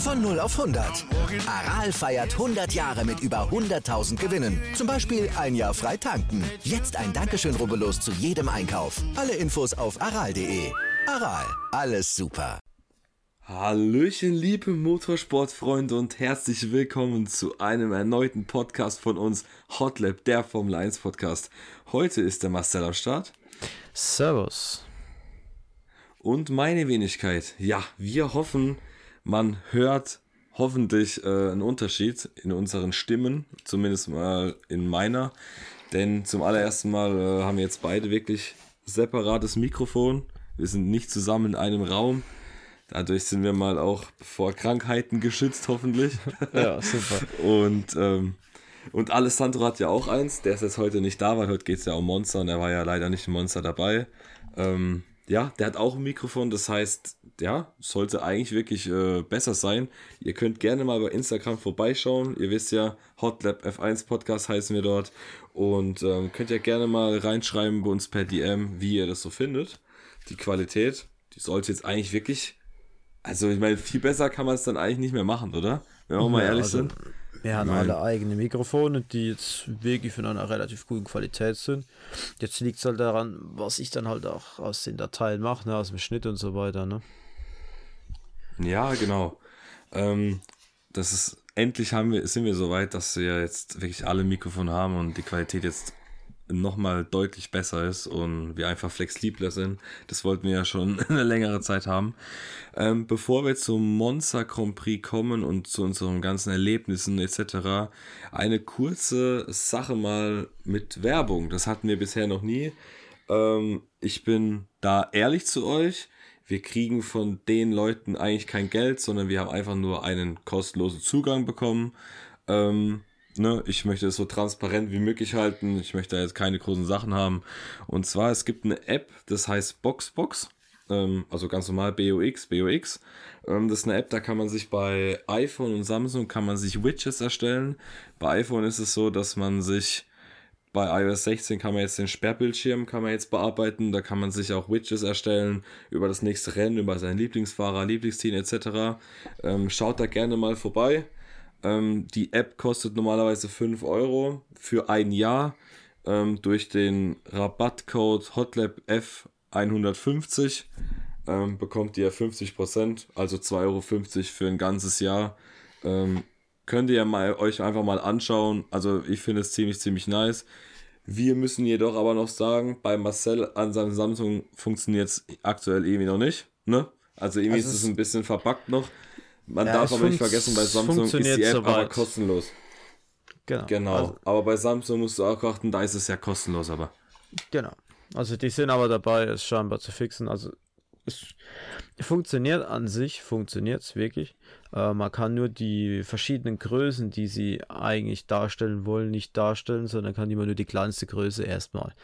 Von 0 auf 100. Aral feiert 100 Jahre mit über 100.000 Gewinnen. Zum Beispiel ein Jahr frei tanken. Jetzt ein Dankeschön, rubbellos zu jedem Einkauf. Alle Infos auf aral.de. Aral, alles super. Hallöchen, liebe Motorsportfreunde und herzlich willkommen zu einem erneuten Podcast von uns, Hotlap, der Formel 1 Podcast. Heute ist der Marcel am Start. Servus. Und meine Wenigkeit. Ja, wir hoffen, man hört hoffentlich äh, einen Unterschied in unseren Stimmen, zumindest mal in meiner. Denn zum allerersten Mal äh, haben wir jetzt beide wirklich separates Mikrofon. Wir sind nicht zusammen in einem Raum. Dadurch sind wir mal auch vor Krankheiten geschützt, hoffentlich. Ja, super. und, ähm, und Alessandro hat ja auch eins. Der ist jetzt heute nicht da, weil heute geht es ja um Monster und er war ja leider nicht im Monster dabei. Ähm, ja, der hat auch ein Mikrofon, das heißt, ja, sollte eigentlich wirklich äh, besser sein. Ihr könnt gerne mal bei Instagram vorbeischauen. Ihr wisst ja, Hotlab F1 Podcast heißen wir dort. Und ähm, könnt ja gerne mal reinschreiben bei uns per DM, wie ihr das so findet. Die Qualität, die sollte jetzt eigentlich wirklich, also ich meine, viel besser kann man es dann eigentlich nicht mehr machen, oder? Wenn wir auch mal Ja, ehrlich also, sind. Wir haben Nein. alle eigene Mikrofone, die jetzt wirklich von einer relativ guten Qualität sind. Jetzt liegt es halt daran, was ich dann halt auch aus den Dateien mache, ne, aus dem Schnitt und so weiter. Ne? Ja, genau. Ähm, das ist, endlich haben wir, sind wir so weit, dass wir jetzt wirklich alle Mikrofone haben und die Qualität jetzt nochmal deutlich besser ist und wir einfach flexibler sind. Das wollten wir ja schon eine längere Zeit haben. Ähm, bevor wir zum Monza Grand Prix kommen und zu unseren ganzen Erlebnissen etc., eine kurze Sache mal mit Werbung. Das hatten wir bisher noch nie. Ähm, ich bin da ehrlich zu euch. Wir kriegen von den Leuten eigentlich kein Geld, sondern wir haben einfach nur einen kostenlosen Zugang bekommen. Ähm, ne, ich möchte es so transparent wie möglich halten. Ich möchte da jetzt keine großen Sachen haben. Und zwar, es gibt eine App, das heißt Boxbox. Ähm, also ganz normal BOX, BOX. Ähm, das ist eine App, da kann man sich bei iPhone und Samsung kann man sich Widgets erstellen. Bei iPhone ist es so, dass man sich bei iOS 16 kann man jetzt den Sperrbildschirm kann man jetzt bearbeiten, da kann man sich auch Widgets erstellen über das nächste Rennen, über seinen Lieblingsfahrer, Lieblingsteam etc. Ähm, schaut da gerne mal vorbei. Ähm, die App kostet normalerweise 5 Euro für ein Jahr. Ähm, durch den Rabattcode HOTLABF150 ähm, bekommt ihr 50%, also 2,50 Euro für ein ganzes Jahr. Ähm, könnt ihr mal, euch einfach mal anschauen. Also ich finde es ziemlich, ziemlich nice. Wir müssen jedoch aber noch sagen, bei Marcel an seinem Samsung funktioniert es aktuell irgendwie noch nicht. Ne? Also irgendwie Also ist es es- ein bisschen verbuggt noch. Man Ja, darf aber nicht vergessen, bei Samsung ist die App aber soweit. kostenlos. Genau. Genau. Also, aber bei Samsung musst du auch achten, da ist es ja kostenlos, aber. genau. Also die sind aber dabei, es scheinbar zu fixen. Also es funktioniert an sich, funktioniert es wirklich. Äh, man kann nur die verschiedenen Größen, die sie eigentlich darstellen wollen, nicht darstellen, sondern kann immer nur die kleinste Größe erstmal.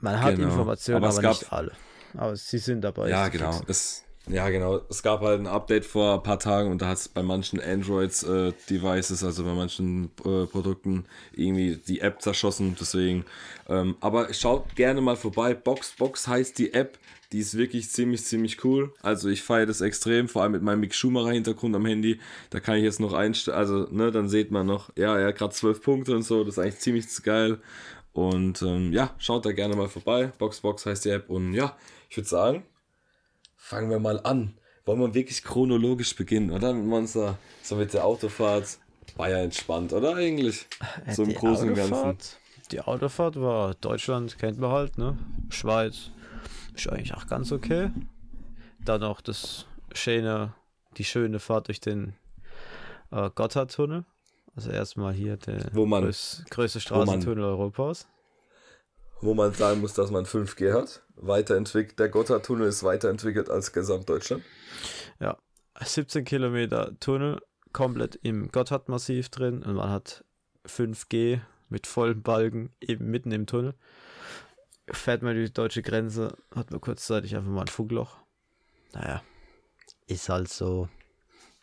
Man hat Genau. Informationen, Aber aber, gab- nicht alle. Aber sie sind dabei. Ja, genau. Es, ja, genau. Es gab halt ein Update vor ein paar Tagen und da hat es bei manchen Android-Devices, also bei manchen äh, Produkten, irgendwie die App zerschossen. Deswegen. Ähm, aber schaut gerne mal vorbei. Boxbox heißt die App. Die ist wirklich ziemlich, ziemlich cool. Also ich feiere das extrem, vor allem mit meinem Mick Schumacher-Hintergrund am Handy. Da kann ich jetzt noch einstellen, also, ne, dann seht man noch, ja, er hat gerade zwölf Punkte und so. Das ist eigentlich ziemlich geil. Und ähm, ja, schaut da gerne mal vorbei. Boxbox heißt die App. Und ja, ich würde sagen, fangen wir mal an. Wollen wir wirklich chronologisch beginnen, oder? Mit Monster. So mit der Autofahrt. War ja entspannt, oder eigentlich? So im die Großen und Ganzen. Die Autofahrt war Deutschland, kennt man halt, ne? Schweiz ist eigentlich auch ganz okay. Dann noch das schöne, die schöne Fahrt durch den äh, Gotthardtunnel. Also erstmal hier der größ, größte Straßentunnel Europas. Wo man sagen muss, dass man 5G hat. Weiterentwickelt, der Gotthardtunnel ist weiterentwickelt als Gesamtdeutschland. Ja, 17 Kilometer Tunnel, komplett im Gotthard-Massiv drin und man hat 5G mit vollen Balken eben mitten im Tunnel. Fährt man die deutsche Grenze, hat man kurzzeitig einfach mal ein Funkloch. Naja, ist halt so.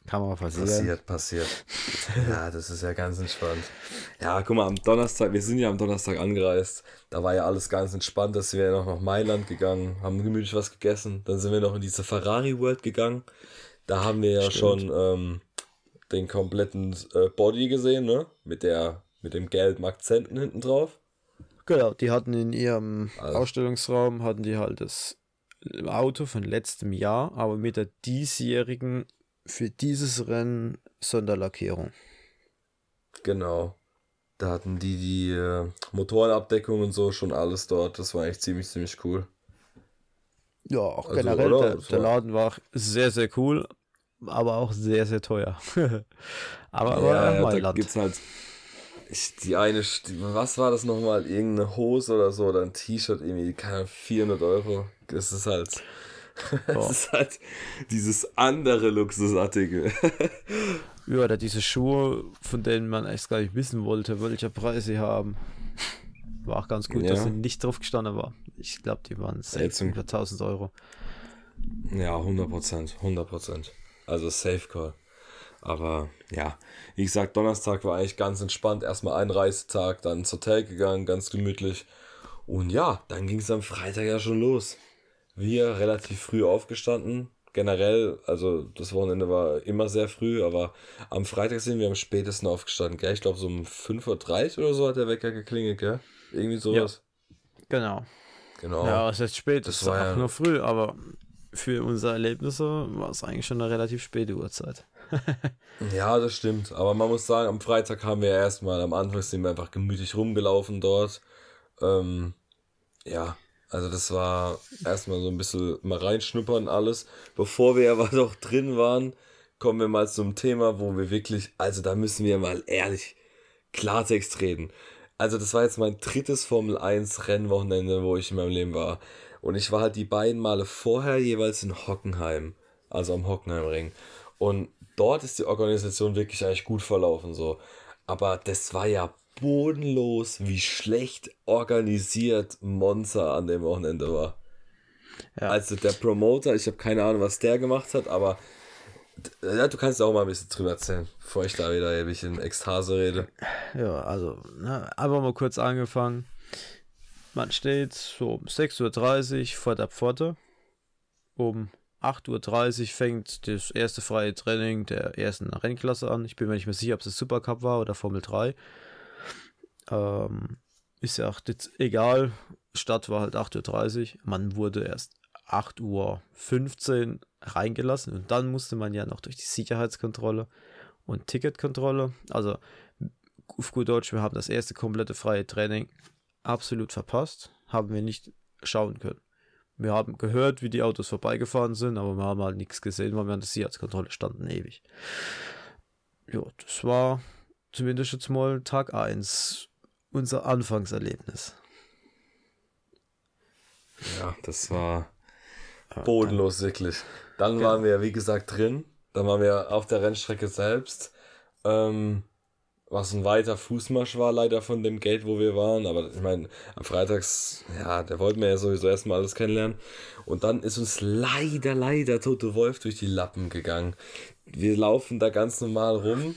Kann man passieren. Passiert, passiert. ja, das ist ja ganz entspannt. Ja, guck mal, am Donnerstag, wir sind ja am Donnerstag angereist. Da war ja alles ganz entspannt, dass wir noch nach Mailand gegangen, haben gemütlich was gegessen. Dann sind wir noch in diese Ferrari World gegangen. Da haben wir ja Stimmt. schon ähm, den kompletten äh, Body gesehen, ne? Mit der, mit dem gelben Akzenten hinten drauf. Genau, die hatten in ihrem also. Ausstellungsraum hatten die halt das Auto von letztem Jahr, aber mit der diesjährigen für dieses Rennen Sonderlackierung. Genau. Da hatten die die äh, Motorenabdeckung und so schon alles dort. Das war echt ziemlich, ziemlich cool. Ja, auch also, generell, der, der, Laden war sehr, sehr cool, aber auch sehr, sehr teuer. aber, aber ja, ja, da Land. gibt's halt die eine, was war das nochmal? Irgendeine Hose oder so oder ein T-Shirt irgendwie, keine 400 Euro. Das ist halt, das ist halt dieses andere Luxusartikel. ja, oder diese Schuhe, von denen man echt gar nicht wissen wollte, welcher Preis sie haben. War auch ganz gut, ja. dass sie nicht drauf gestanden war. Ich glaube, die waren 600 über 1000 Euro. Ja, 100 Prozent, 100 Prozent. Also Safe Call. Aber ja, wie gesagt, Donnerstag war eigentlich ganz entspannt. Erstmal ein Reisetag, dann ins Hotel gegangen, ganz gemütlich. Und ja, dann ging es am Freitag ja schon los. Wir relativ früh aufgestanden. Generell, also das Wochenende war immer sehr früh, aber am Freitag sind wir am spätesten aufgestanden, gell? Ich glaube, so um 5.30 Uhr oder so hat der Wecker geklingelt, gell? Irgendwie sowas. Ja, genau. Genau. Ja, es ist spät, das, das war ja nur früh, aber für unsere Erlebnisse war es eigentlich schon eine relativ späte Uhrzeit. ja, das stimmt. Aber man muss sagen, am Freitag haben wir erstmal, am Anfang sind wir einfach gemütlich rumgelaufen dort. Ähm, ja, also das war erstmal so ein bisschen mal reinschnuppern alles. Bevor wir aber doch drin waren, kommen wir mal zum Thema, wo wir wirklich, also da müssen wir mal ehrlich Klartext reden. Also das war jetzt mein drittes Formel 1 Rennwochenende, wo ich in meinem Leben war. Und ich war halt die beiden Male vorher jeweils in Hockenheim, also am Hockenheimring. Und dort ist die Organisation wirklich eigentlich gut verlaufen so. Aber das war ja bodenlos, wie schlecht organisiert Monza an dem Wochenende war. Ja. Also der Promoter, ich habe keine Ahnung, was der gemacht hat, aber ja, du kannst auch mal ein bisschen drüber erzählen, bevor ich da wieder ewig in Ekstase rede. Ja, also, ne, einfach mal kurz angefangen. Man steht so um 6.30 Uhr vor der Pforte. Um 8.30 Uhr fängt das erste freie Training der ersten Rennklasse an. Ich bin mir nicht mehr sicher, ob es Supercup war oder Formel 3. Ähm, ist ja auch jetzt egal. Start war halt 8.30 Uhr. Man wurde erst 8.15 Uhr reingelassen und dann musste man ja noch durch die Sicherheitskontrolle und Ticketkontrolle. Also auf gut Deutsch, wir haben das erste komplette freie Training absolut verpasst, haben wir nicht schauen können. Wir haben gehört, wie die Autos vorbeigefahren sind, aber wir haben halt nichts gesehen, weil wir an der Sicherheitskontrolle standen ewig. Ja, das war zumindest jetzt mal Tag 1 unser Anfangserlebnis. Ja, das war bodenlos, wirklich. Dann waren wir, wie gesagt, drin. Dann waren wir auf der Rennstrecke selbst. Ähm, was ein weiter Fußmarsch war, leider von dem Gate, wo wir waren. Aber ich meine, am Freitags, ja, der wollten wir ja sowieso erstmal alles kennenlernen. Und dann ist uns leider, leider Tote Wolf durch die Lappen gegangen. Wir laufen da ganz normal rum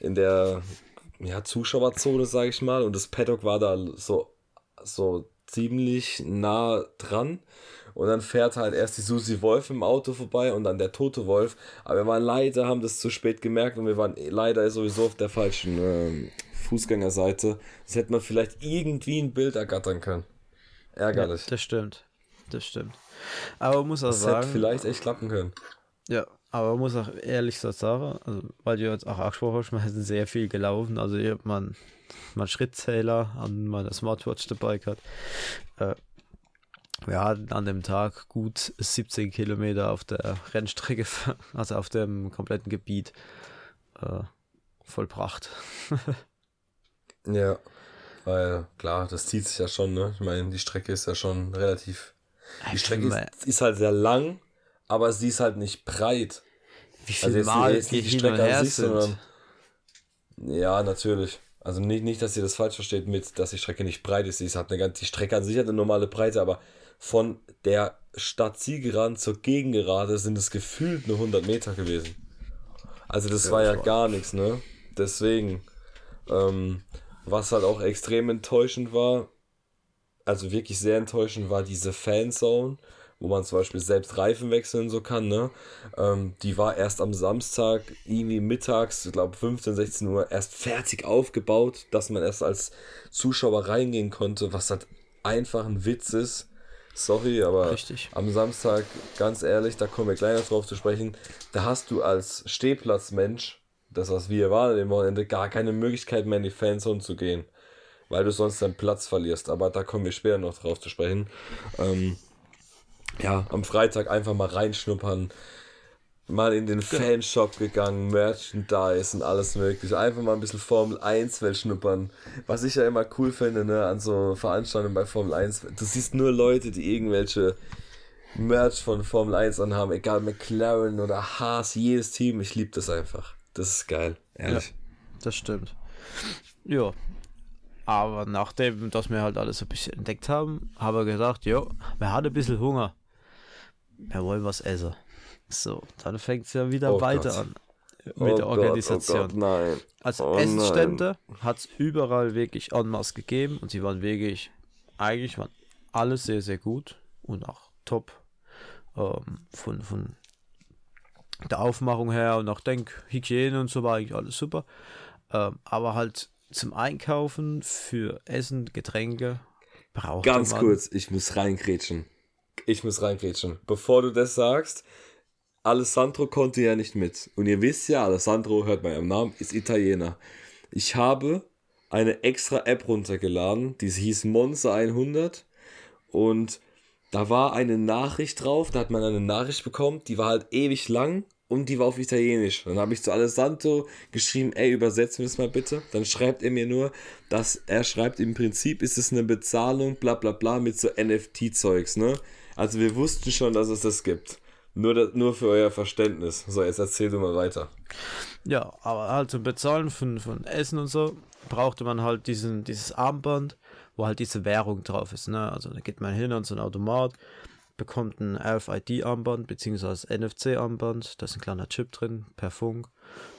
in der ja, Zuschauerzone, sage ich mal. Und das Paddock war da so, so ziemlich nah dran. Und dann fährt halt erst die Susi Wolf im Auto vorbei und dann der tote Wolf. Aber wir waren leider, haben das zu spät gemerkt und wir waren leider sowieso auf der falschen äh, Fußgängerseite. Das hätte man vielleicht irgendwie ein Bild ergattern können. Ärgerlich. Ja, das stimmt. Das stimmt. Aber man muss auch das sagen. Hätte vielleicht echt klappen können. Ja, aber man muss auch ehrlich so sagen, also, weil du jetzt auch angesprochen hast, man ist sehr viel gelaufen. Also, ich habe mal einen Schrittzähler an meiner Smartwatch dabei gehabt. Äh, wir hatten an dem Tag gut 17 Kilometer auf der Rennstrecke, also auf dem kompletten Gebiet äh, vollbracht. ja, weil klar, das zieht sich ja schon, ne? Ich meine, die Strecke ist ja schon relativ. Die Strecke ist, ist, halt sehr lang, aber sie ist halt nicht breit. Wie viel also Mal jetzt die Strecke an sich, sind. sondern ja, natürlich. Also nicht, nicht, dass ihr das falsch versteht mit, dass die Strecke nicht breit ist. Sie hat eine, die Strecke an sich hat eine normale Breite, aber von der Stadt Siegerand zur Gegengerade sind es gefühlt nur 100 Meter gewesen. Also das ja, war ja gar nichts, ne? Deswegen, ähm, was halt auch extrem enttäuschend war, also wirklich sehr enttäuschend war diese Fanzone, wo man zum Beispiel selbst Reifen wechseln so kann, ne? Ähm, die war erst am Samstag, irgendwie mittags, ich glaube 15, 16 Uhr, erst fertig aufgebaut, dass man erst als Zuschauer reingehen konnte, was halt einfach ein Witz ist. Sorry, aber Richtig. am Samstag, ganz ehrlich, da kommen wir gleich noch drauf zu sprechen, da hast du als Stehplatzmensch, das was wir waren im Wochenende, gar keine Möglichkeit mehr in die Fanzone zu gehen, weil du sonst deinen Platz verlierst. Aber da kommen wir später noch drauf zu sprechen. Ähm, ja, am Freitag einfach mal reinschnuppern, mal in den genau. Fanshop gegangen, Merchandise und alles mögliche. Einfach mal ein bisschen Formel 1 Welt schnuppern. Was ich ja immer cool finde, ne, an so Veranstaltungen bei Formel 1. Du siehst nur Leute, die irgendwelche Merch von Formel 1 anhaben, egal McLaren oder Haas, jedes Team. Ich liebe das einfach. Das ist geil, ehrlich. Ja, das stimmt. Ja. Aber nachdem, dass wir halt alles ein bisschen entdeckt haben, haben wir gesagt, ja, wir hatten ein bisschen Hunger wir wollen was essen. So, dann fängt es ja wieder oh weiter Gott. an mit oh der Organisation. Gott, oh Gott, nein. Also oh Essensstände hat es überall wirklich en masse gegeben und sie waren wirklich, eigentlich waren alles sehr, sehr gut und auch top ähm, von, von der Aufmachung her und auch Denkhygiene und so war eigentlich alles super. Ähm, aber halt zum Einkaufen für Essen, Getränke braucht Ganz man kurz, ich muss reingrätschen ich muss reingrätschen. Bevor du das sagst, Alessandro konnte ja nicht mit. Und ihr wisst ja, Alessandro, hört man am Namen, ist Italiener. Ich habe eine extra App runtergeladen, die hieß Monza 100 und da war eine Nachricht drauf, da hat man eine Nachricht bekommen, die war halt ewig lang und die war auf Italienisch. Dann habe ich zu Alessandro geschrieben, ey, übersetzen wir das mal bitte. Dann schreibt er mir nur, dass er schreibt, im Prinzip ist es eine Bezahlung, bla bla bla, mit so NFT-Zeugs, ne? Also wir wussten schon, dass es das gibt. Nur, das, nur für euer Verständnis. So, jetzt erzähl du mal weiter. Ja, aber halt zum Bezahlen von, von Essen und so brauchte man halt diesen, dieses Armband, wo halt diese Währung drauf ist. Ne? Also da geht man hin an so ein Automat, bekommt ein RFID-Armband bzw. NFC-Armband, da ist ein kleiner Chip drin, per Funk,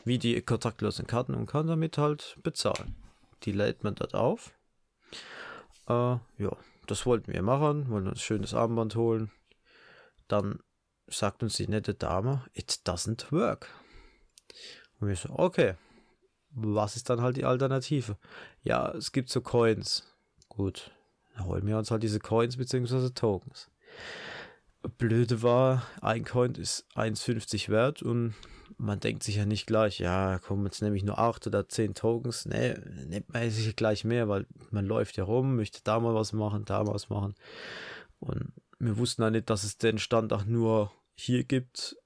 wie die kontaktlosen Karten und kann damit halt bezahlen. Die lädt man dort auf. Äh, ja, das wollten wir machen, wollen uns ein schönes Armband holen. Dann sagt uns die nette Dame, it doesn't work. Und wir so, okay, was ist dann halt die Alternative? Ja, es gibt so Coins. Gut, dann holen wir uns halt diese Coins bzw. Tokens. Blöde war, ein Coin ist 1,50 wert und man denkt sich ja nicht gleich, ja, komm, jetzt nehme ich nur 8 oder 10 Tokens. Nee, nimmt man sich gleich mehr, weil man läuft ja rum, möchte da mal was machen, da mal was machen. Und wir wussten ja nicht, dass es den Stand auch nur hier gibt.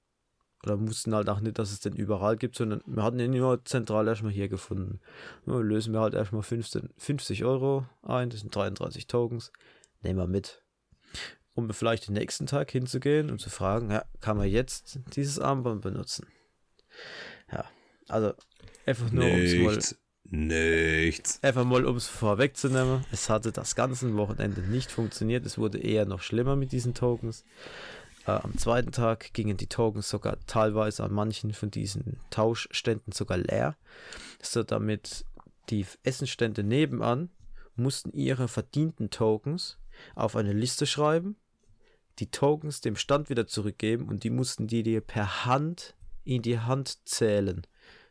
Oder wussten halt auch nicht, dass es den überall gibt, sondern wir hatten ihn nur zentral erstmal hier gefunden. Ja, lösen wir halt erstmal 15, 50 Euro ein, das sind 33 Tokens. Nehmen wir mit um vielleicht den nächsten Tag hinzugehen und zu fragen, ja, kann man jetzt dieses Armband benutzen? Ja, also einfach nur um es mal. Nichts. Einfach mal, um es vorwegzunehmen. Es hatte das ganze Wochenende nicht funktioniert. Es wurde eher noch schlimmer mit diesen Tokens. Äh, am zweiten Tag gingen die Tokens sogar teilweise an manchen von diesen Tauschständen sogar leer. So damit die Essenstände nebenan mussten ihre verdienten Tokens auf eine Liste schreiben, die Tokens dem Stand wieder zurückgeben und die mussten die dir per Hand in die Hand zählen,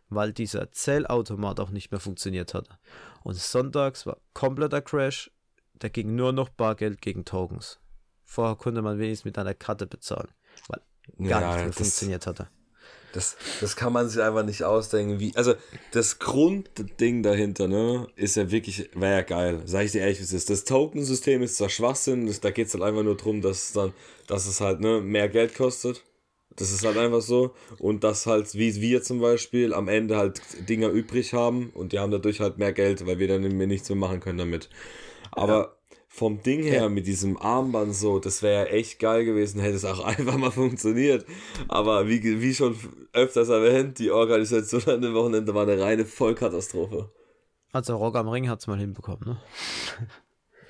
weil dieser Zählautomat auch nicht mehr funktioniert hatte. Und sonntags war kompletter Crash, da ging nur noch Bargeld gegen Tokens. Vorher konnte man wenigstens mit einer Karte bezahlen, weil gar ja, nicht mehr funktioniert hatte. Das, das kann man sich einfach nicht ausdenken, wie. Also, das Grundding dahinter, ne, ist ja wirklich, wäre ja geil. Sag ich dir ehrlich, wie es ist. Das Token-System ist zwar Schwachsinn, das, da geht es halt einfach nur darum, dass es dann, dass es halt, ne, mehr Geld kostet. Das ist halt einfach so. Und dass halt, wie wir zum Beispiel, am Ende halt Dinger übrig haben und die haben dadurch halt mehr Geld, weil wir dann nichts mehr machen können damit. Aber ja. vom Ding her mit diesem Armband so, das wäre ja echt geil gewesen, hätte es auch einfach mal funktioniert. Aber wie, wie schon öfters erwähnt, die Organisation an dem Wochenende war eine reine Vollkatastrophe. Also Rock am Ring hat es mal hinbekommen, ne?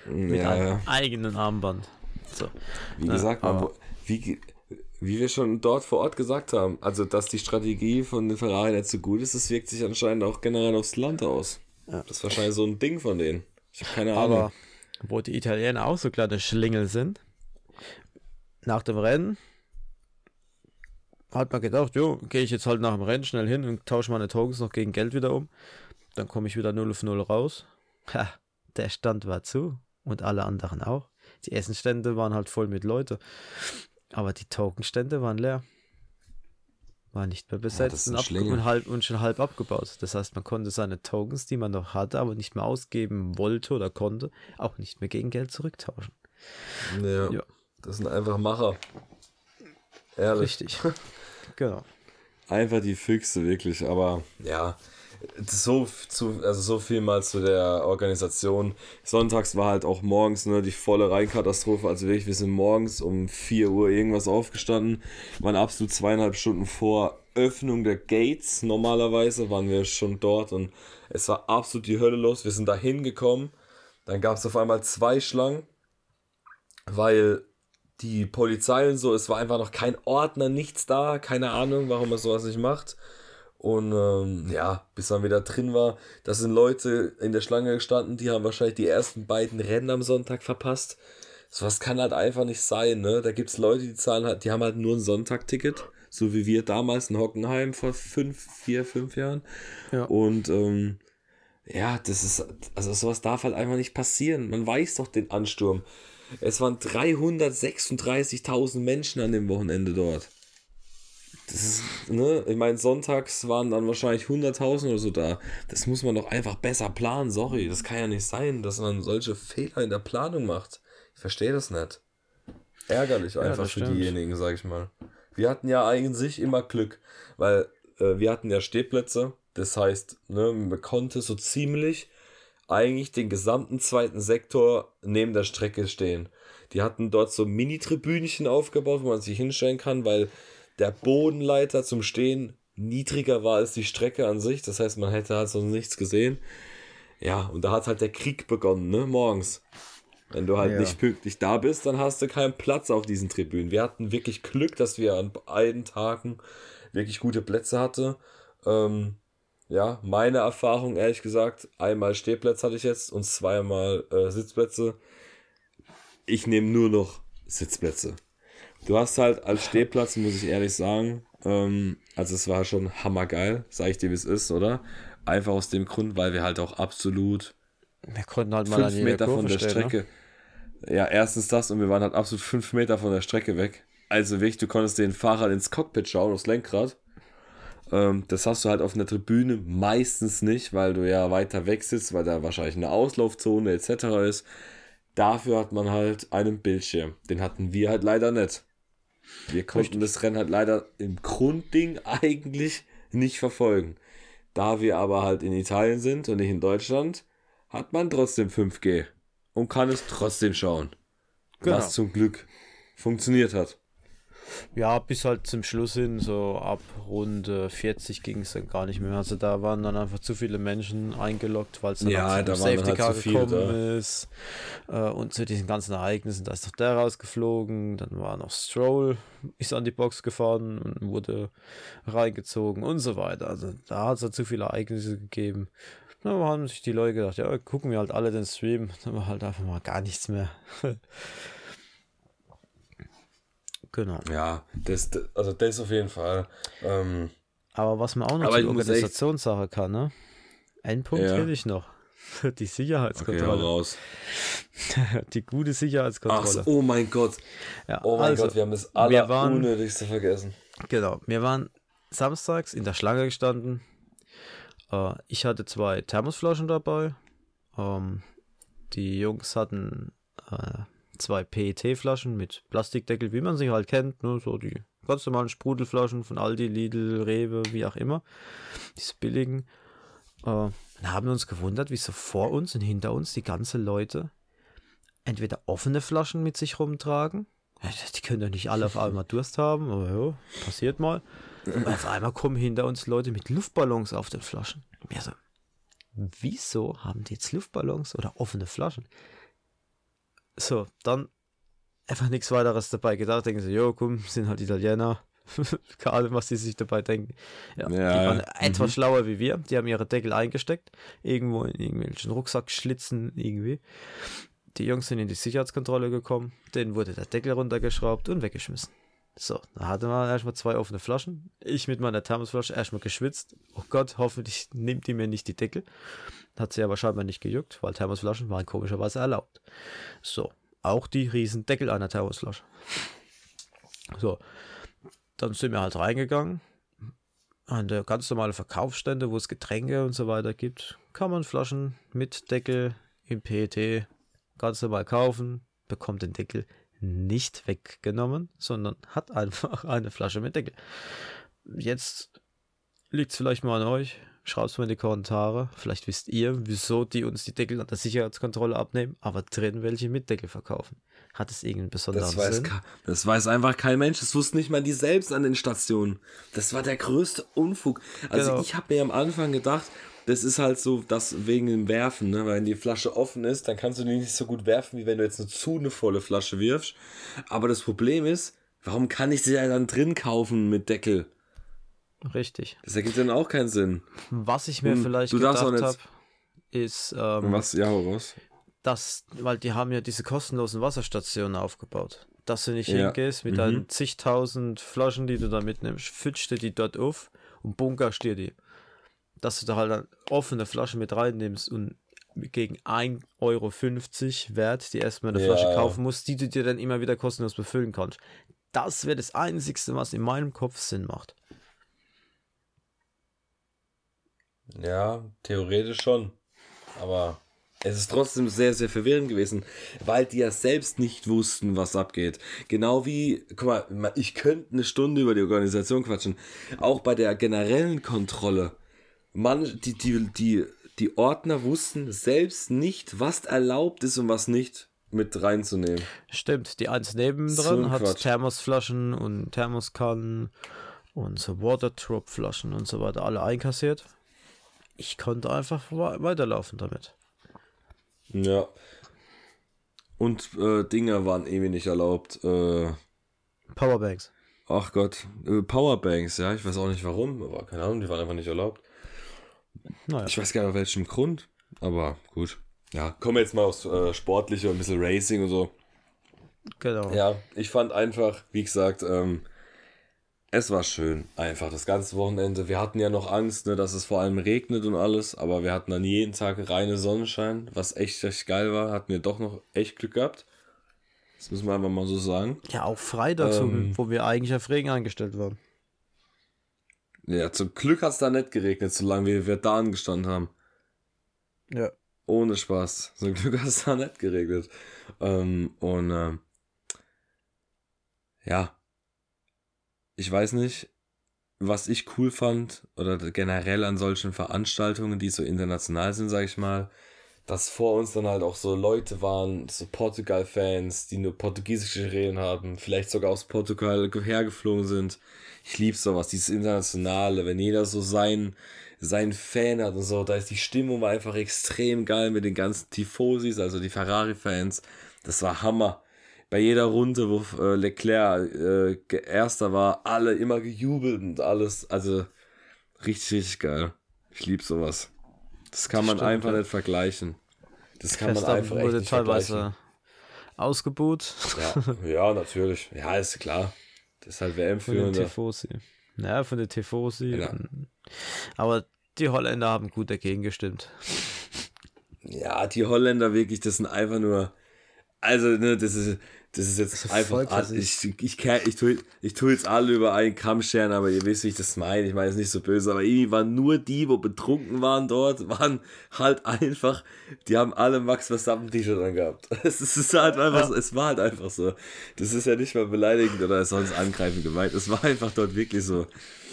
mit Ja, einem ja. eigenen Armband. So. Wie Ja, gesagt, man, wie, wie wir schon dort vor Ort gesagt haben, also dass die Strategie von den Ferrari nicht so gut ist, das wirkt sich anscheinend auch generell aufs Land aus. Das ist wahrscheinlich so ein Ding von denen. Ich habe keine Ahnung. Aber wo die Italiener auch so kleine Schlingel sind, nach dem Rennen hat man gedacht, jo, gehe ich jetzt halt nach dem Rennen schnell hin und tausche meine Tokens noch gegen Geld wieder um. Dann komme ich wieder 0 auf 0 raus. Ha, der Stand war zu und alle anderen auch. Die Essenstände waren halt voll mit Leute. Aber die Tokenstände waren leer. War nicht mehr besetzt ist und, und, halb, und schon halb abgebaut. Das heißt, man konnte seine Tokens, die man noch hatte, aber nicht mehr ausgeben wollte oder konnte, auch nicht mehr gegen Geld zurücktauschen. ja, ja. das sind einfach Macher. Ehrlich. Richtig. genau. Einfach die Füchse, wirklich. Aber ja, so, zu, also so viel mal zu der Organisation. Sonntags war halt auch morgens ne, die volle Rheinkatastrophe. Also wirklich, wir sind morgens um 4 Uhr irgendwas aufgestanden, waren absolut zweieinhalb Stunden vor Öffnung der Gates. Normalerweise waren wir schon dort und es war absolut die Hölle los. Wir sind da hingekommen. Dann gab es auf einmal zwei Schlangen, weil die Polizei und so, es war einfach noch kein Ordner, nichts da, keine Ahnung, warum man sowas nicht macht. Und ähm, ja, bis man wieder drin war, da sind Leute in der Schlange gestanden, die haben wahrscheinlich die ersten beiden Rennen am Sonntag verpasst. Sowas kann halt einfach nicht sein, ne? Da gibt es Leute, die zahlen halt, die haben halt nur ein Sonntagticket, so wie wir damals in Hockenheim vor fünf, vier, fünf Jahren. Ja. Und ähm, ja, das ist, also sowas darf halt einfach nicht passieren. Man weiß doch den Ansturm. Es waren 336.000 Menschen an dem Wochenende dort. Das ist, ne, ich meine, sonntags waren dann wahrscheinlich 100.000 oder so da. Das muss man doch einfach besser planen, sorry. Das kann ja nicht sein, dass man solche Fehler in der Planung macht. Ich verstehe das nicht. Ärgerlich einfach das für diejenigen, sag ich mal. Wir hatten ja eigentlich immer Glück, weil äh, wir hatten ja Stehplätze. Das heißt, ne, man konnte so ziemlich eigentlich den gesamten zweiten Sektor neben der Strecke stehen. Die hatten dort so Mini-Tribünchen aufgebaut, wo man sich hinstellen kann, weil der Bodenleiter zum Stehen niedriger war als die Strecke an sich. Das heißt, man hätte halt so nichts gesehen. Ja, und da hat halt der Krieg begonnen, ne, morgens. Wenn du halt Ja. nicht pünktlich da bist, dann hast du keinen Platz auf diesen Tribünen. Wir hatten wirklich Glück, dass wir an beiden Tagen wirklich gute Plätze hatten. Ähm, ja, meine Erfahrung, ehrlich gesagt, einmal Stehplätze hatte ich jetzt und zweimal äh, Sitzplätze. Ich nehme nur noch Sitzplätze. Du hast halt als Stehplatz, muss ich ehrlich sagen, ähm, also es war schon hammergeil, sag ich dir, wie es ist, oder? Einfach aus dem Grund, weil wir halt auch absolut Wir konnten halt mal an fünf jeder Meter Kurve von der stehen, Ne? Strecke. Ja, erstens das und wir waren halt absolut fünf Meter von der Strecke weg. Also wirklich, du konntest den Fahrer ins Cockpit schauen, aufs Lenkrad. Ähm, das hast du halt auf einer Tribüne meistens nicht, weil du ja weiter weg sitzt, weil da wahrscheinlich eine Auslaufzone etc. ist. Dafür hat man halt einen Bildschirm. Den hatten wir halt leider nicht. Wir konnten das Rennen halt leider im Grundding eigentlich nicht verfolgen. Da wir aber halt in Italien sind und nicht in Deutschland, hat man trotzdem 5G und kann es trotzdem schauen. Genau. Was zum Glück funktioniert hat. Ja, bis halt zum Schluss hin, so ab Runde 40 ging es dann gar nicht mehr. Also da waren dann einfach zu viele Menschen eingeloggt, weil es dann Ja, da dann Safety halt Car viele gekommen ist. Äh, und zu diesen ganzen Ereignissen, da ist doch der rausgeflogen, dann war noch Stroll, ist an die Box gefahren und wurde reingezogen und so weiter. Also da hat es halt zu viele Ereignisse gegeben. Da haben sich die Leute gedacht, ja, gucken wir halt alle den Stream, dann war halt einfach mal gar nichts mehr. genau. Ja, das, also das auf jeden Fall. Ähm, Aber was man auch noch zur echt- Organisationssache kann, ne? Ein Punkt Ja. will ich noch. Die okay, Sicherheitskontrolle. raus. die gute Ach, Sicherheitskontrolle. so, oh mein Gott. ja, Oh mein also, Gott, wir haben das Allerunnötigste vergessen. Genau, wir waren samstags in der Schlange gestanden. Äh, ich hatte zwei Thermosflaschen dabei. Ähm, die Jungs hatten äh, zwei PET-Flaschen mit Plastikdeckel, wie man sie halt kennt. Ne? So die ganz normalen Sprudelflaschen von Aldi, Lidl, Rewe, wie auch immer. Diese billigen. Äh, haben wir uns gewundert, wieso vor uns und hinter uns die ganzen Leute entweder offene Flaschen mit sich rumtragen. Die können doch nicht alle auf einmal Durst haben, aber ja, passiert mal. Und auf einmal kommen hinter uns Leute mit Luftballons auf den Flaschen. Und mir so, wieso haben die jetzt Luftballons oder offene Flaschen? So, dann einfach nichts weiteres dabei gedacht. Denken sie, jo, komm, sind halt Italiener. Keine Ahnung, was sie sich dabei denken. Ja, die Ja, waren mhm. etwas schlauer wie wir. Die haben ihre Deckel eingesteckt. Irgendwo in irgendwelchen Rucksackschlitzen irgendwie. Die Jungs sind in die Sicherheitskontrolle gekommen. Denen wurde der Deckel runtergeschraubt und weggeschmissen. So, da hatte man erstmal zwei offene Flaschen. Ich mit meiner Thermosflasche erstmal geschwitzt. Oh Gott, hoffentlich nimmt die mir nicht die Deckel. Hat sie aber scheinbar nicht gejuckt, weil Thermosflaschen waren komischerweise erlaubt. So, auch die riesen Deckel einer Thermosflasche. So, dann sind wir halt reingegangen. An der ganz normale Verkaufsstände, wo es Getränke und so weiter gibt, kann man Flaschen mit Deckel im PET ganz normal kaufen, bekommt den Deckel nicht weggenommen, sondern hat einfach eine Flasche mit Deckel. Jetzt liegt es vielleicht mal an euch. Schreibt es mal in die Kommentare. Vielleicht wisst ihr, wieso die uns die Deckel an der Sicherheitskontrolle abnehmen, aber drin welche mit Deckel verkaufen. Hat es irgendeinen besonderen Das weiß, Sinn? das weiß einfach kein Mensch. Das wussten nicht mal die selbst an den Stationen. Das war der größte Unfug. Also Genau. ich habe mir am Anfang gedacht, das ist halt so, das wegen dem Werfen, ne? Weil wenn die Flasche offen ist, dann kannst du die nicht so gut werfen, wie wenn du jetzt eine zu eine volle Flasche wirfst. Aber das Problem ist, warum kann ich sie ja dann drin kaufen mit Deckel? Richtig. Das ergibt dann auch keinen Sinn. Was ich mir Hm, vielleicht gedacht habe, ist, ähm, Was? Ja, raus. dass, weil die haben ja diese kostenlosen Wasserstationen aufgebaut, dass du nicht Ja. hingehst mit Mhm. deinen zigtausend Flaschen, die du da mitnimmst, fütschst du die dort auf und bunkerst dir die. Dass du da halt eine offene Flasche mit reinnimmst und gegen 1,50 Euro Wert die erstmal eine Ja. Flasche kaufen musst, die du dir dann immer wieder kostenlos befüllen kannst. Das wäre das Einzigste, was in meinem Kopf Sinn macht. Ja, theoretisch schon. Aber es ist trotzdem sehr, sehr verwirrend gewesen, weil die ja selbst nicht wussten, was abgeht. Genau wie, guck mal, ma- ich könnte eine Stunde über die Organisation quatschen. Auch bei der generellen Kontrolle. Man, die, die, die, die Ordner wussten selbst nicht, was erlaubt ist und was nicht mit reinzunehmen. Stimmt, die eins neben So hat Quatsch. Thermosflaschen und Thermoskannen und so Waterdrop-Flaschen und so weiter alle einkassiert. Ich konnte einfach we- weiterlaufen damit. Ja. Und äh, Dinger waren irgendwie nicht erlaubt. Äh, Powerbanks. Ach Gott, äh, Powerbanks, ja, ich weiß auch nicht warum, aber keine Ahnung, die waren einfach nicht erlaubt. Naja, Ich weiß gar nicht, aus welchem Grund, aber gut. Ja, kommen wir jetzt mal aufs äh, Sportliche, ein bisschen Racing und so. genau. Ja, ich fand einfach, wie gesagt, ähm, es war schön, einfach das ganze Wochenende. Wir hatten ja noch Angst, ne, dass es vor allem regnet und alles, aber wir hatten dann jeden Tag reine Sonnenschein, was echt, echt geil war. Hatten wir doch noch echt Glück gehabt. Das müssen wir einfach mal so sagen. Ja, auch Freitag, Ähm. wo wir eigentlich auf Regen eingestellt waren. Ja, zum Glück hat es da nicht geregnet, solange wir, wir da angestanden haben. Ja. Ohne Spaß. Zum Glück hat es da nicht geregnet. Ähm, und ähm, ja, ich weiß nicht, was ich cool fand oder generell an solchen Veranstaltungen, die so international sind, sag ich mal, dass vor uns dann halt auch so Leute waren, so Portugal-Fans, die nur portugiesische Reden haben, vielleicht sogar aus Portugal hergeflogen sind. Ich liebe sowas, dieses Internationale, wenn jeder so sein, sein Fan hat und so, da ist die Stimmung einfach extrem geil mit den ganzen Tifosis, also die Ferrari-Fans. Das war Hammer. Bei jeder Runde, wo äh, Leclerc äh, erster war, alle immer gejubelt und alles. Also richtig, richtig geil. Ich liebe sowas. Das kann man stimmt, einfach ja. nicht vergleichen. Das kann man Verstappen einfach echt wurde nicht vergleichen. teilweise ausgebuht. Ja, ja, natürlich. Ja, ist klar. Das ist halt Von den WM-Führender. Tifosi. Ja, von den Tifosi. Ja. Aber die Holländer haben gut dagegen gestimmt. Ja, die Holländer wirklich, das sind einfach nur. Also, ne, das ist, das ist jetzt ist einfach. voll. Ich, ich, ich, ich, tue, ich tue jetzt alle über einen Kamm scheren, aber ihr wisst, wie ich das meine. Ich meine, es ist nicht so böse, aber irgendwie waren nur die, wo betrunken waren dort, waren halt einfach, die haben alle Max Verstappen T-Shirt angehabt. Es ist halt einfach so, es war halt einfach so. Das ist ja nicht mal beleidigend oder sonst angreifend gemeint. Es war einfach dort wirklich so.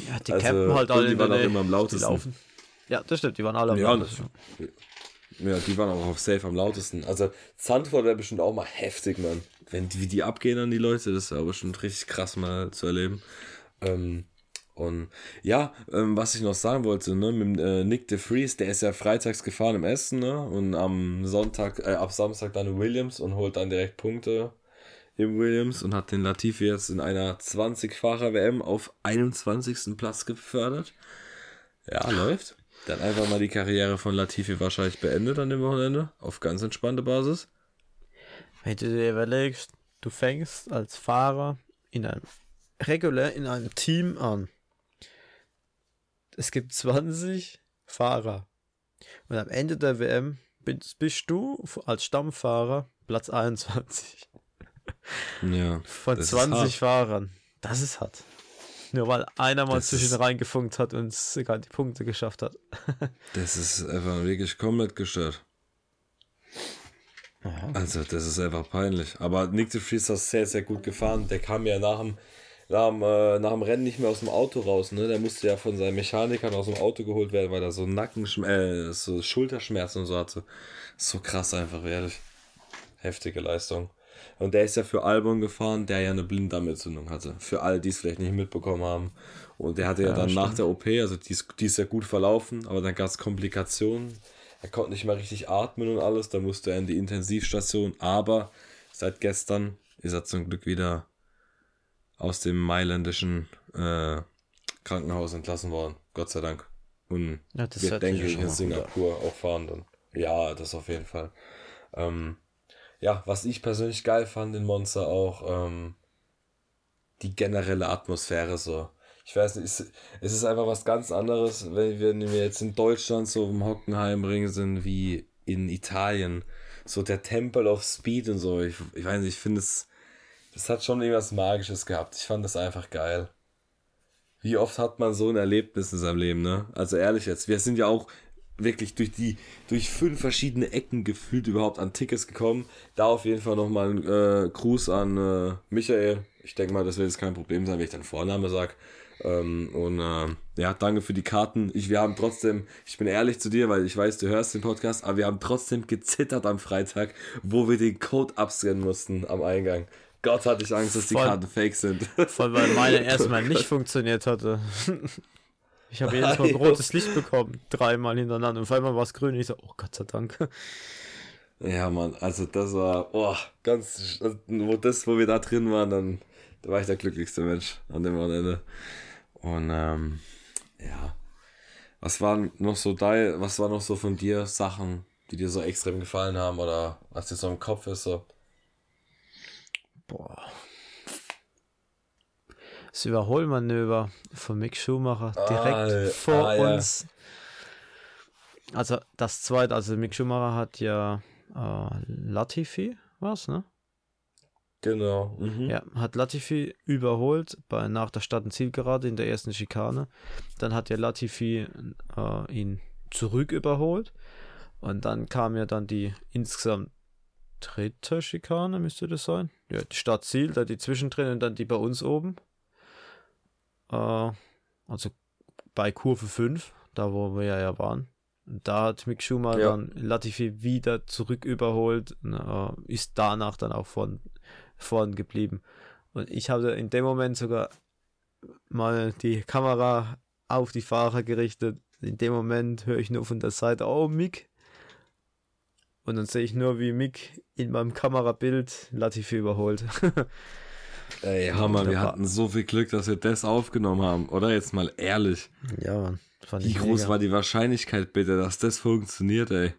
Ja, die Also, campen halt alle die waren auch immer am lautesten. Ja, das stimmt, die waren alle am Ja, lautesten. Ja, die waren auch auf Safe am lautesten. Also Zandvoort wäre bestimmt auch mal heftig, Mann. Wenn die, wie die abgehen an die Leute, das wäre bestimmt richtig krass mal zu erleben. Ähm, und ja, ähm, was ich noch sagen wollte, ne, mit äh, Nick de Vries, der ist ja freitags gefahren im Essen, ne? Und am Sonntag, äh, ab Samstag dann Williams und holt dann direkt Punkte im Williams und hat den Latifi jetzt in einer 20-Fahrer-WM auf 21. Platz gefördert. Ja, läuft. Dann einfach mal die Karriere von Latifi wahrscheinlich beendet an dem Wochenende. Auf ganz entspannte Basis. Wenn du dir überlegst, du fängst als Fahrer in einem regulär in einem Team an. Es gibt 20 Fahrer. Und am Ende der WM bist, bist du als Stammfahrer Platz 21. Ja. Von 20 Fahrern. Das ist hart. Nur weil einer mal Das zwischen reingefunkt hat und sogar die Punkte geschafft hat. Das ist einfach wirklich komplett gestört. Also, das ist einfach peinlich. Aber Nick de Vries ist sehr, sehr gut gefahren. Der kam ja nach dem, nach dem, äh, nach dem Rennen nicht mehr aus dem Auto raus. Ne? Der musste ja von seinen Mechanikern aus dem Auto geholt werden, weil er so Nackenschmerzen, äh, so Schulterschmerzen und so hatte. So krass einfach, ehrlich. Heftige Leistung. Und der ist ja für Albon gefahren, der ja eine Blinddarmentzündung hatte. Für alle, die es vielleicht nicht mitbekommen haben. Und der hatte ja, Ja, dann nach stimmt. der OP, also die ist, die ist ja gut verlaufen, aber dann gab es Komplikationen. Er konnte nicht mal richtig atmen und alles, da musste er in die Intensivstation. Aber seit gestern ist er zum Glück wieder aus dem mailändischen äh, Krankenhaus entlassen worden. Gott sei Dank. Und Ja, das wird, hört sich denke ja ich, schon in Singapur auch fahren dann. Ja, das auf jeden Fall. Ähm, ja, was ich persönlich geil fand in Monster auch, ähm, die generelle Atmosphäre so. Ich weiß nicht, es, es ist einfach was ganz anderes, wenn wir, wenn wir jetzt in Deutschland so im Hockenheimring sind wie in Italien. So der Temple of Speed und so. Ich, ich weiß nicht, ich finde es, das hat schon irgendwas Magisches gehabt. Ich fand das einfach geil. Wie oft hat man so ein Erlebnis in seinem Leben, ne? Also ehrlich jetzt, wir sind ja auch wirklich durch die, durch fünf verschiedene Ecken gefühlt überhaupt an Tickets gekommen. Da auf jeden Fall nochmal ein äh, Gruß an äh, Michael. Ich denke mal, das wird jetzt kein Problem sein, wenn ich deinen Vorname sag. Ähm, und äh, ja, danke für die Karten. Ich, wir haben trotzdem, ich bin ehrlich zu dir, weil ich weiß, du hörst den Podcast, aber wir haben trotzdem gezittert am Freitag, wo wir den Code abscannen mussten am Eingang. Gott hatte ich Angst, dass die Voll. Karten fake sind. Voll, weil meine erstmal nicht funktioniert hatte. Ich habe jedes Mal ein rotes Licht bekommen, dreimal hintereinander. Und auf einmal war es grün. Und ich so, oh Gott sei Dank. Ja, Mann, also das war, oh, ganz, wo das, wo wir da drin waren, dann, da war ich der glücklichste Mensch an dem Wochenende. Und, ähm, ja. Was waren noch so da, was war noch so von dir Sachen, die dir so extrem gefallen haben oder was dir so im Kopf ist, so? Boah. Das Überholmanöver von Mick Schumacher direkt Ah, vor ah, ja. uns. Also das zweite, also Mick Schumacher hat ja äh, Latifi, was, ne? Genau. Mhm. Ja, hat Latifi überholt bei, nach der Stadt- und Zielgerade in der ersten Schikane. Dann hat ja Latifi äh, ihn zurück überholt. Und dann kam ja dann die insgesamt dritte Schikane, müsste das sein. Ja, die Stadtziel, da die zwischendrin und dann die bei uns oben. Äh, also bei Kurve 5, da wo wir ja waren. Und da hat Mick Schumacher Ja. dann Latifi wieder zurück überholt, und, äh, ist danach dann auch von vorn geblieben. Und ich habe in dem Moment sogar mal die Kamera auf die Fahrer gerichtet. In dem Moment höre ich nur von der Seite, oh Mick. Und dann sehe ich nur, wie Mick in meinem Kamerabild Latifi überholt. Ey, Hammer, wir hatten so viel Glück, dass wir das aufgenommen haben, oder? Jetzt mal ehrlich. ja, Mann. Wie groß mega. war die Wahrscheinlichkeit bitte, dass das funktioniert, ey?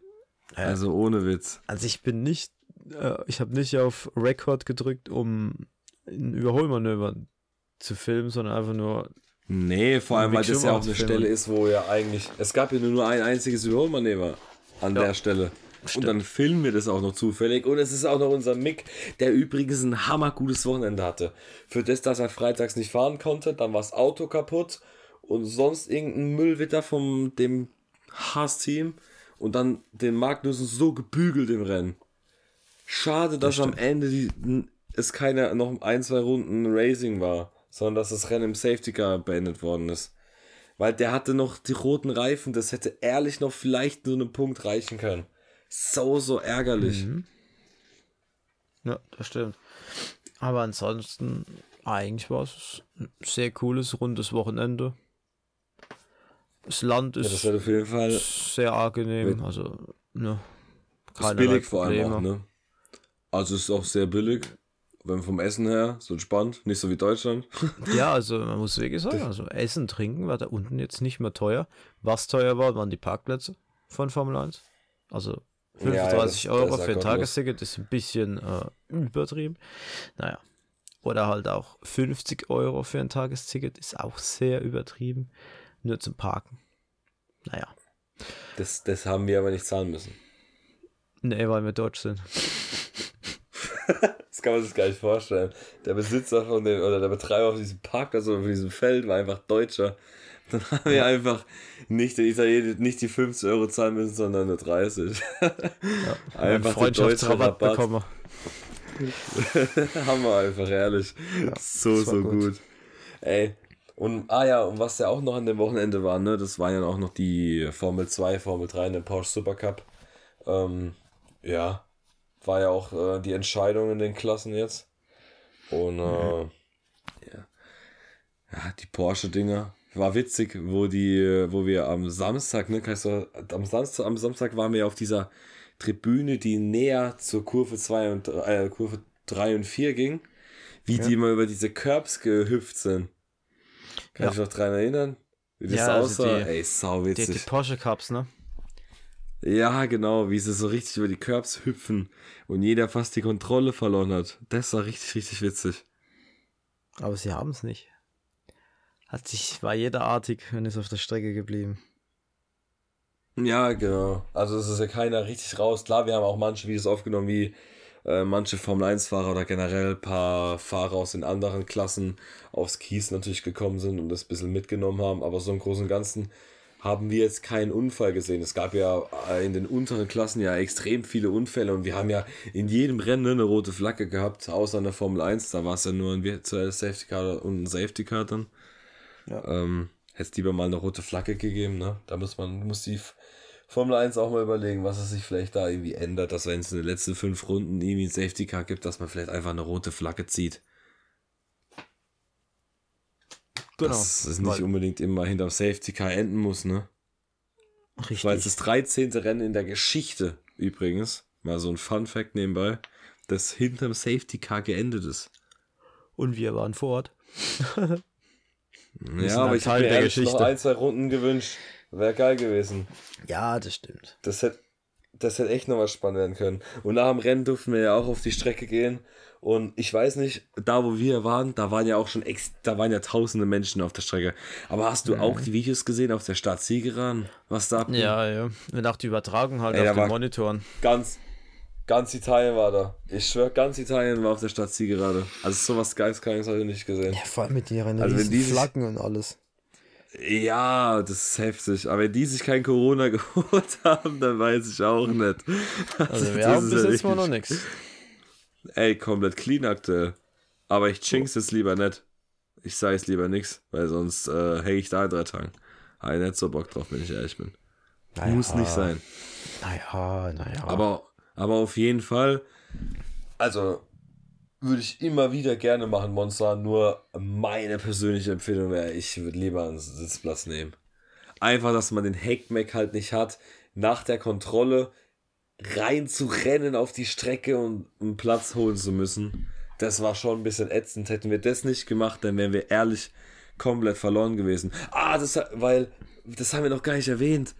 Also ohne Witz. Also ich bin nicht, äh, ich habe nicht auf Record gedrückt, um ein Überholmanöver zu filmen, sondern einfach nur Nee, vor allem, weil das ja auch eine filmen. Stelle ist, wo ja eigentlich. Es gab ja nur ein einziges Überholmanöver an Ja. der Stelle. Stimmt. Und dann filmen wir das auch noch zufällig. Und es ist auch noch unser Mick, der übrigens ein hammergutes Wochenende hatte. Für das, dass er freitags nicht fahren konnte, dann war das Auto kaputt und sonst irgendein Müllwitter von dem Haas-Team. Und dann den Magnussen so gebügelt im Rennen. Schade, dass am Ende die, es keine noch ein, zwei Runden Racing war, sondern dass das Rennen im Safety Car beendet worden ist. Weil der hatte noch die roten Reifen, das hätte ehrlich noch vielleicht nur einen Punkt reichen können. so, so ärgerlich. Mhm. Ja, das stimmt. Aber ansonsten, eigentlich war es ein sehr cooles, rundes Wochenende. Das Land Ja, ist das jeden Fall sehr angenehm, also ne, ist keinerlei billig vor allem auch, Probleme. ne? Also es ist auch sehr billig, wenn vom Essen her, so entspannt, nicht so wie Deutschland. Ja, also man muss wirklich sagen, also Essen, Trinken war da unten jetzt nicht mehr teuer. Was teuer war, waren die Parkplätze von Formel 1. Also Ja, ja, 35 das- Euro das für ein. Tagesticket ist ein bisschen äh, übertrieben. Naja. Oder halt auch 50 Euro für ein Tagesticket ist auch sehr übertrieben. Nur zum Parken. Naja. Das, das haben wir aber nicht zahlen müssen. Nee, weil wir deutsch sind. Das kann man sich gar nicht vorstellen. Der Besitzer von dem, oder der Betreiber auf diesem Parkplatz oder auf diesem Feld war einfach Deutscher. Dann haben wir einfach nicht, die Italiener, nicht die 50 Euro zahlen müssen, sondern nur 30. Einen einfach den Freundschaftsrabatt bekommen. haben wir einfach, ehrlich. so, das war so gut. gut. Ey. Und, ah ja, und was ja auch noch an dem Wochenende war, ne, das waren ja auch noch die Formel 2, Formel 3 in dem Porsche Supercup. Ähm, ja, war ja auch äh, die Entscheidung in den Klassen jetzt. Und, äh, ja. ja, die Porsche-Dinger. War witzig, wo die, wo wir am Samstag, ne, kannst du, am Samstag, am Samstag waren wir auf dieser Tribüne, die näher zur Kurve 2 und äh, Kurve 3 und 4 ging, wie die immer über diese Curbs gehüpft sind. Kann Ja. ich noch dran erinnern? Wie das Ja, also aussah? die- Ey, sau Die, die witzig. Porsche Cups, ne? Ja, genau, wie sie so richtig über die Curbs hüpfen und jeder fast die Kontrolle verloren hat. Das war richtig, richtig witzig. Aber sie haben es nicht. Hat sich, war jeder artig und ist auf der Strecke geblieben. Ja, genau. Also es ist ja keiner richtig raus. Klar, wir haben auch manche Videos aufgenommen, wie äh, manche Formel-1-Fahrer oder generell ein paar Fahrer aus den anderen Klassen aufs Kies natürlich gekommen sind und das ein bisschen mitgenommen haben. Aber so im Großen und Ganzen haben wir jetzt keinen Unfall gesehen. Es gab ja äh, in den unteren Klassen ja extrem viele Unfälle und wir haben ja in jedem Rennen eine rote Flagge gehabt, außer in der Formel 1. Da war es ja nur ein virtuelles Safety Car und ein Safety Car dann. Ja. Ähm, Hätte es lieber mal eine rote Flagge gegeben, ne? Da muss man, muss die Formel 1 auch mal überlegen, was es sich vielleicht da irgendwie ändert, dass wenn es in den letzten fünf Runden irgendwie ein Safety Car gibt, dass man vielleicht einfach eine rote Flagge zieht. Genau. Dass es nicht weil- unbedingt immer hinterm Safety Car enden muss, ne? Richtig. Weil es das 13. Rennen in der Geschichte übrigens, mal so ein Fun Fact nebenbei, das hinterm Safety Car geendet ist. Und wir waren vor Ort. Ja, aber ich habe mir noch ein, zwei Runden gewünscht. Wäre geil gewesen. Ja, das stimmt. Das hätte das hätte echt noch was spannend werden können. Und nach dem Rennen durften wir ja auch auf die Strecke gehen. Und ich weiß nicht, da wo wir waren, da waren ja auch schon ex da waren ja tausende Menschen auf der Strecke. Aber hast du auch die Videos gesehen auf der Stadt Siegeran? Was da abging? Ja, ja. Und auch die Übertragung halt Ey, auf den Monitoren. Ganz, ganz Italien war da. Ich schwör, ganz Italien war auf der Stadt Siegerade. Also sowas Geistkranks habe ich nicht gesehen. vor allem mit ihren Also wenn riesen die Flaggen und alles. Ja, das ist heftig. Aber wenn die sich kein Corona geholt haben, dann weiß ich auch nicht. Also wir Das haben bis ja jetzt mal noch nichts. Ey, komplett clean aktuell. Aber ich jinx es lieber nicht. Ich sage es lieber nix, weil sonst äh, hänge ich da in drei Tagen. Habe ich nicht so Bock drauf, wenn ich ehrlich bin. Muss nicht sein. Naja, naja. Aber, aber auf jeden Fall, also würde ich immer wieder gerne machen, Monster. Nur meine persönliche Empfehlung wäre, ich würde lieber einen Sitzplatz nehmen. Einfach, dass man den Heckmeck halt nicht hat, nach der Kontrolle rein zu rennen auf die Strecke und einen Platz holen zu müssen. Das war schon ein bisschen ätzend. Hätten wir das nicht gemacht, dann wären wir ehrlich komplett verloren gewesen. Ah, das, weil, das haben wir noch gar nicht erwähnt.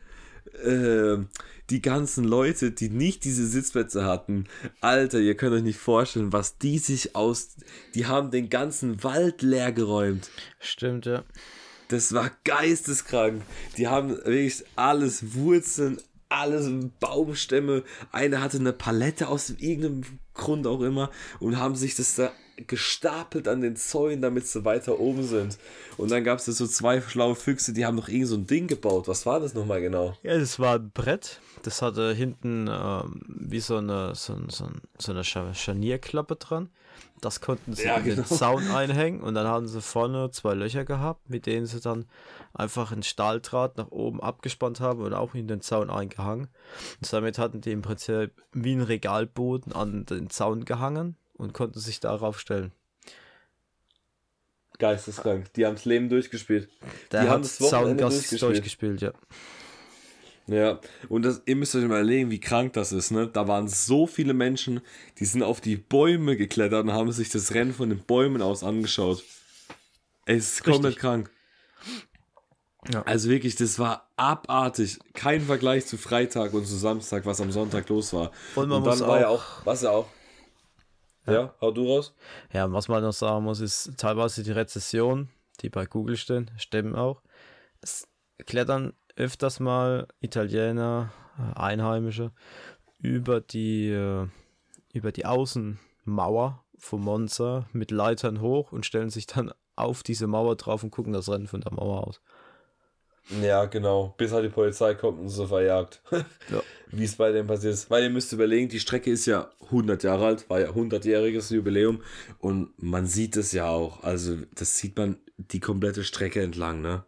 Ähm, die ganzen Leute, die nicht diese Sitzplätze hatten, Alter, ihr könnt euch nicht vorstellen, was die sich aus, die haben den ganzen Wald leer geräumt. Stimmt, ja. Das war geisteskrank. Die haben wirklich alles Wurzeln, alles Baumstämme. Einer hatte eine Palette aus irgendeinem Grund auch immer und haben sich das da gestapelt an den Zäunen, damit sie weiter oben sind. Und dann gab es so zwei schlaue Füchse, die haben noch irgend so ein Ding gebaut. Was war das nochmal genau? Ja, das war ein Brett. Das hatte hinten ähm, wie so eine, so, so, so eine Scharnierklappe dran. Das konnten sie Ja, in den genau. Zaun einhängen und dann haben sie vorne zwei Löcher gehabt, mit denen sie dann einfach ein Stahldraht nach oben abgespannt haben und auch in den Zaun eingehangen. Und damit hatten die im Prinzip wie ein Regalboden an den Zaun gehangen und konnten sich darauf stellen. Geisteskrank. Die haben das Leben durchgespielt. Der die hat haben das Wochenende Zaungast durchgespielt. durchgespielt, ja. Ja, und das, ihr müsst euch mal überlegen, wie krank das ist, ne? Da waren so viele Menschen, die sind auf die Bäume geklettert und haben sich das Rennen von den Bäumen aus angeschaut. Es ist komplett krank. Ja. Also wirklich, das war abartig. Kein Vergleich zu Freitag und zu Samstag, was am Sonntag los war. Und man und dann muss war ja auch- auch, was ja auch. Ja. hau du raus. Ja, was man noch sagen muss, ist teilweise die Rezession, die bei Google stehen, stimmen auch. Es klettern öfters mal Italiener, äh, Einheimische über die, äh, über die Außenmauer von Monza mit Leitern hoch und stellen sich dann auf diese Mauer drauf und gucken das Rennen von der Mauer aus. Ja, genau. Bis halt die Polizei kommt und so verjagt. Ja. Wie es bei dem passiert ist. Weil ihr müsst überlegen, die Strecke ist ja 100 Jahre alt, war ja 100-jähriges Jubiläum. Und man sieht es ja auch. Also, das sieht man die komplette Strecke entlang, ne?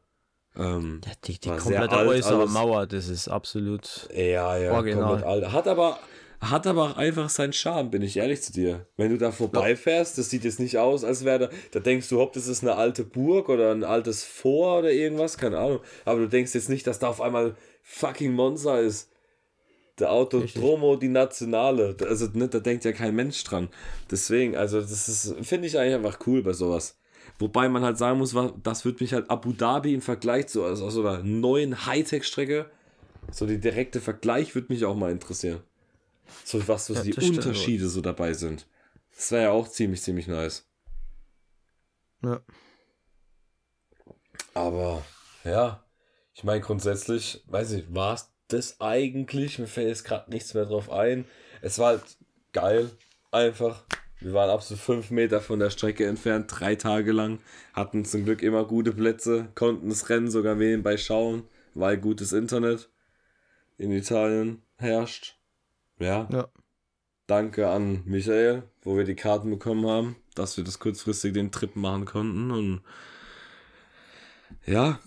Ähm, Ja, die die komplette alt äußere alles. Mauer, das ist absolut. ja, ja, Original. alt. Hat aber, hat aber auch einfach seinen Charme, bin ich ehrlich zu dir. Wenn du da vorbeifährst, das sieht jetzt nicht aus, als wäre da, da denkst du, ob das ist eine alte Burg oder ein altes Fort oder irgendwas, keine Ahnung. Aber du denkst jetzt nicht, dass da auf einmal fucking Monza ist. Der Autodromo, die Nationale. Also, ne, da denkt ja kein Mensch dran. Deswegen, also, das ist, finde ich eigentlich einfach cool bei sowas. Wobei man halt sagen muss, das wird mich halt Abu Dhabi im Vergleich zu also so einer neuen Hightech-Strecke, so die direkte Vergleich würde mich auch mal interessieren. So was so Ja, die. Unterschiede so dabei sind. Das wäre ja auch ziemlich, ziemlich nice. Ja. Aber ja, ich meine grundsätzlich, weiß ich, war es das eigentlich? Mir fällt jetzt gerade nichts mehr drauf ein. Es war halt geil, einfach. Wir waren absolut fünf Meter von der Strecke entfernt, drei Tage lang, hatten zum Glück immer gute Plätze, konnten das Rennen sogar nebenbei schauen, weil gutes Internet in Italien herrscht. Ja, Ja. danke an Michael, wo wir die Karten bekommen haben, dass wir das kurzfristig den Trip machen konnten. Und ja,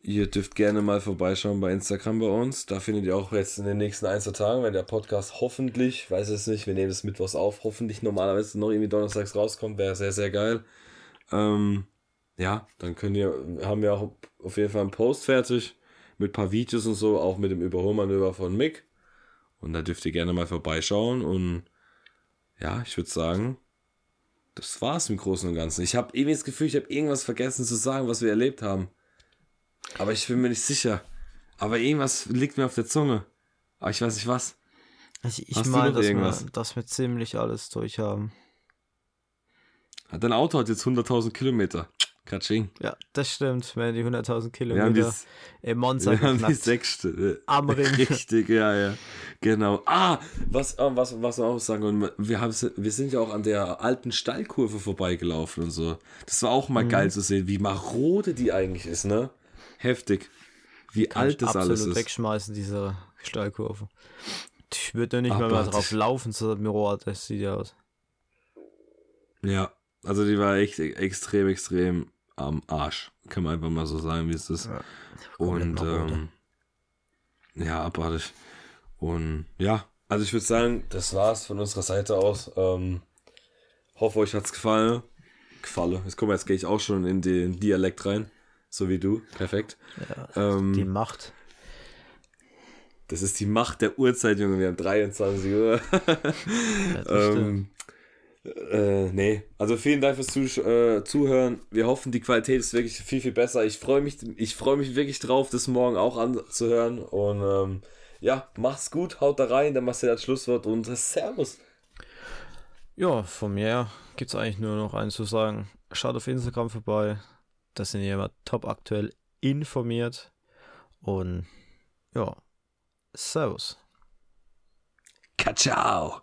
ihr dürft gerne mal vorbeischauen bei Instagram bei uns. Da findet ihr auch jetzt in den nächsten ein, zwei Tagen, wenn der Podcast hoffentlich, weiß es nicht, wir nehmen es mittwochs auf, hoffentlich normalerweise noch irgendwie donnerstags rauskommt, wäre sehr, sehr geil. Ähm, ja, dann könnt ihr, haben wir auch auf jeden Fall einen Post fertig mit ein paar Videos und so, auch mit dem Überholmanöver von Mick. Und da dürft ihr gerne mal vorbeischauen. Und ja, ich würde sagen, das war's im Großen und Ganzen. Ich habe irgendwie das Gefühl, ich habe irgendwas vergessen zu sagen, was wir erlebt haben. Aber ich bin mir nicht sicher. Aber irgendwas liegt mir auf der Zunge. Aber ich weiß nicht was. Also ich meine, dass wir, irgendwas? dass wir ziemlich alles durch haben. Dein Auto hat jetzt 100.000 Kilometer. Katsching. Ja, das stimmt. Wir haben die 100.000 Wir haben die, Kilometer im Monza wir haben die sechste. Am Ring. Richtig, ja, ja. Genau. Ah, was, ah, was, was wir auch sagen, und wir, haben, wir sind ja auch an der alten Steilkurve vorbeigelaufen und so. Das war auch mal Mhm. geil zu sehen, wie marode die eigentlich ist, ne? Heftig. Wie Kann alt das alles ist. wegschmeißen, diese Steilkurve. Ich würde nicht mehr, mehr Abartig. drauf laufen, so das Mirror, das sieht ja aus. Ja, also die war echt e- extrem, extrem am Arsch. Kann man einfach mal so sagen, wie es ist. Ja, Und ähm, ja, abartig. Und ja, also ich würde sagen, das war's von unserer Seite aus. Ähm, hoffe, euch hat's gefallen. Gefallen. Jetzt guck mal, jetzt gehe ich auch schon in den Dialekt rein. So wie du. Perfekt. ähm, Die Macht. Das ist die Macht der Uhrzeit, Junge. Wir haben 23 Uhr. Ja, ähm, äh, nee, also vielen Dank fürs Zusch äh, Zuhören. Wir hoffen, die Qualität ist wirklich viel, viel besser. Ich freue mich, ich freue mich wirklich drauf, das morgen auch anzuhören. Und ähm, ja, macht's gut, haut da rein, dann machst du das Schlusswort und Servus. Ja, von mir gibt es eigentlich nur noch eins zu sagen. Schaut auf Instagram vorbei. Da sind wir immer top aktuell informiert. Und ja, Servus. Ciao.